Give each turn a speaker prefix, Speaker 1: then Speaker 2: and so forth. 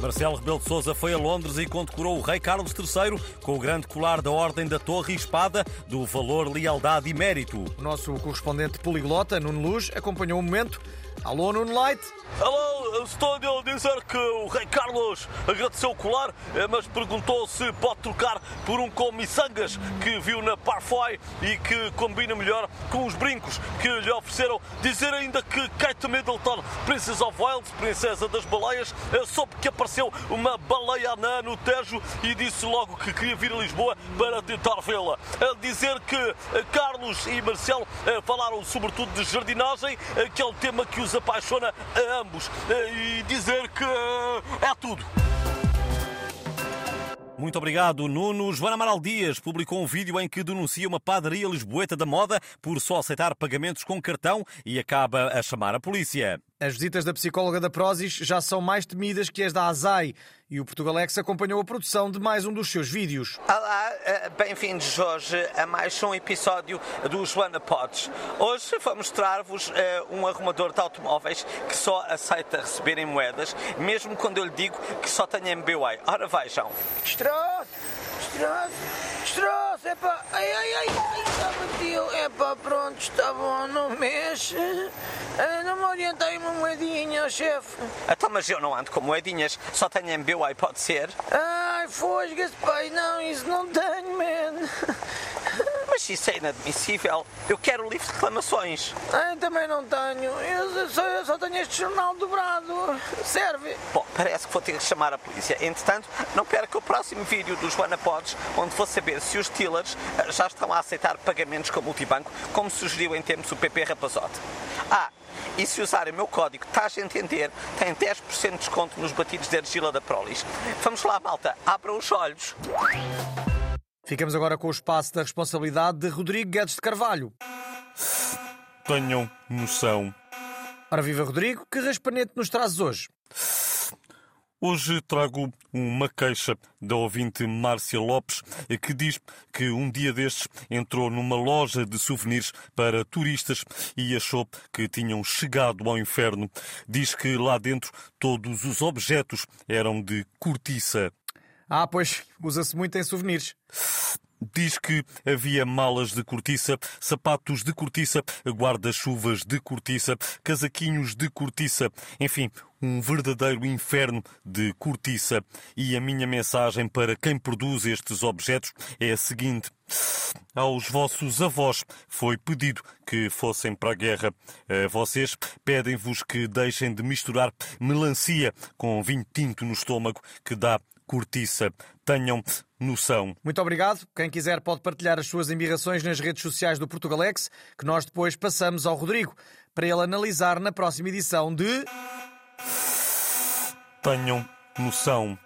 Speaker 1: Marcelo Rebelo de Sousa foi a Londres e condecorou o rei Carlos III com o grande colar da Ordem da Torre e Espada do valor, lealdade e mérito.
Speaker 2: O nosso correspondente poliglota, Nuno Luz, acompanhou o momento. Alô, Nuno Light.
Speaker 3: Alô, estou a dizer que o rei Carlos agradeceu o colar, eh, mas perguntou se pode trocar por um com miçangas que viu na Parfoy e que combina melhor com os brincos que lhe ofereceram. Dizer ainda que Kate Middleton, Princess of Wales, princesa das baleias, eh, soube que apareceu uma baleia anã no Tejo e disse logo que queria vir a Lisboa para tentar vê-la. Dizer que eh, Carlos e Marcelo falaram sobretudo de jardinagem, que é um tema que os apaixona a ambos e dizer que é tudo.
Speaker 1: Muito obrigado, Nuno. Joana Amaral Dias publicou um vídeo em que denuncia uma padaria lisboeta da moda por só aceitar pagamentos com cartão e acaba a chamar a polícia.
Speaker 2: As visitas da psicóloga da Prozis já são mais temidas que as da Azai e o Portugalex acompanhou a produção de mais um dos seus vídeos.
Speaker 4: Olá, eh, bem-vindos hoje a mais um episódio do Joana Pods. Hoje vou mostrar-vos eh, um arrumador de automóveis que só aceita receber em moedas, mesmo quando eu lhe digo que só tem MBWay. Ora vejam.
Speaker 5: Destroço, destroço, destroço, epá, ai, ai, ai, ai, está batido, epá, pronto, está bom, não mexe. Não me orientei uma moedinha, chefe.
Speaker 4: Então, mas eu não ando com moedinhas, só tenho MBWay, pode ser?
Speaker 5: Ai, fosga-se, pai, não, isso não tenho, man.
Speaker 4: Mas isso é inadmissível. Eu quero o livro de reclamações.
Speaker 5: Ai, também não tenho. Eu só, eu só tenho este jornal dobrado. Serve.
Speaker 4: Bom, parece que vou ter que chamar a polícia. Entretanto, não perca o próximo vídeo do Joana Podes, onde vou saber se os dealers eh, já estão a aceitar pagamentos com multibanco, como sugeriu em tempos o PP Rapazote. Ah, e se usarem o meu código Estás a Entender, tem 10% de desconto nos batidos de argila da Prolis. Vamos lá, malta, abram os olhos.
Speaker 2: Ficamos agora com o espaço da responsabilidade de Rodrigo Guedes de Carvalho.
Speaker 1: Tenham noção.
Speaker 2: Ora viva Rodrigo, que raspanete nos trazes hoje?
Speaker 1: Hoje trago uma queixa da ouvinte Márcia Lopes, que diz que um dia destes entrou numa loja de souvenirs para turistas e achou que tinham chegado ao inferno. Diz que lá dentro todos os objetos eram de cortiça.
Speaker 2: Ah, pois, usa-se muito em souvenirs.
Speaker 1: Diz que havia malas de cortiça, sapatos de cortiça, guarda-chuvas de cortiça, casaquinhos de cortiça, enfim, um verdadeiro inferno de cortiça. E a minha mensagem para quem produz estes objetos é a seguinte: aos vossos avós foi pedido que fossem para a guerra. A vocês pedem-vos que deixem de misturar melancia com vinho tinto no estômago, que dá cortiça. Tenham noção.
Speaker 2: Muito obrigado. Quem quiser pode partilhar as suas embirrações nas redes sociais do Portugalex, que nós depois passamos ao Rodrigo, para ele analisar na próxima edição de.
Speaker 1: Tenham noção.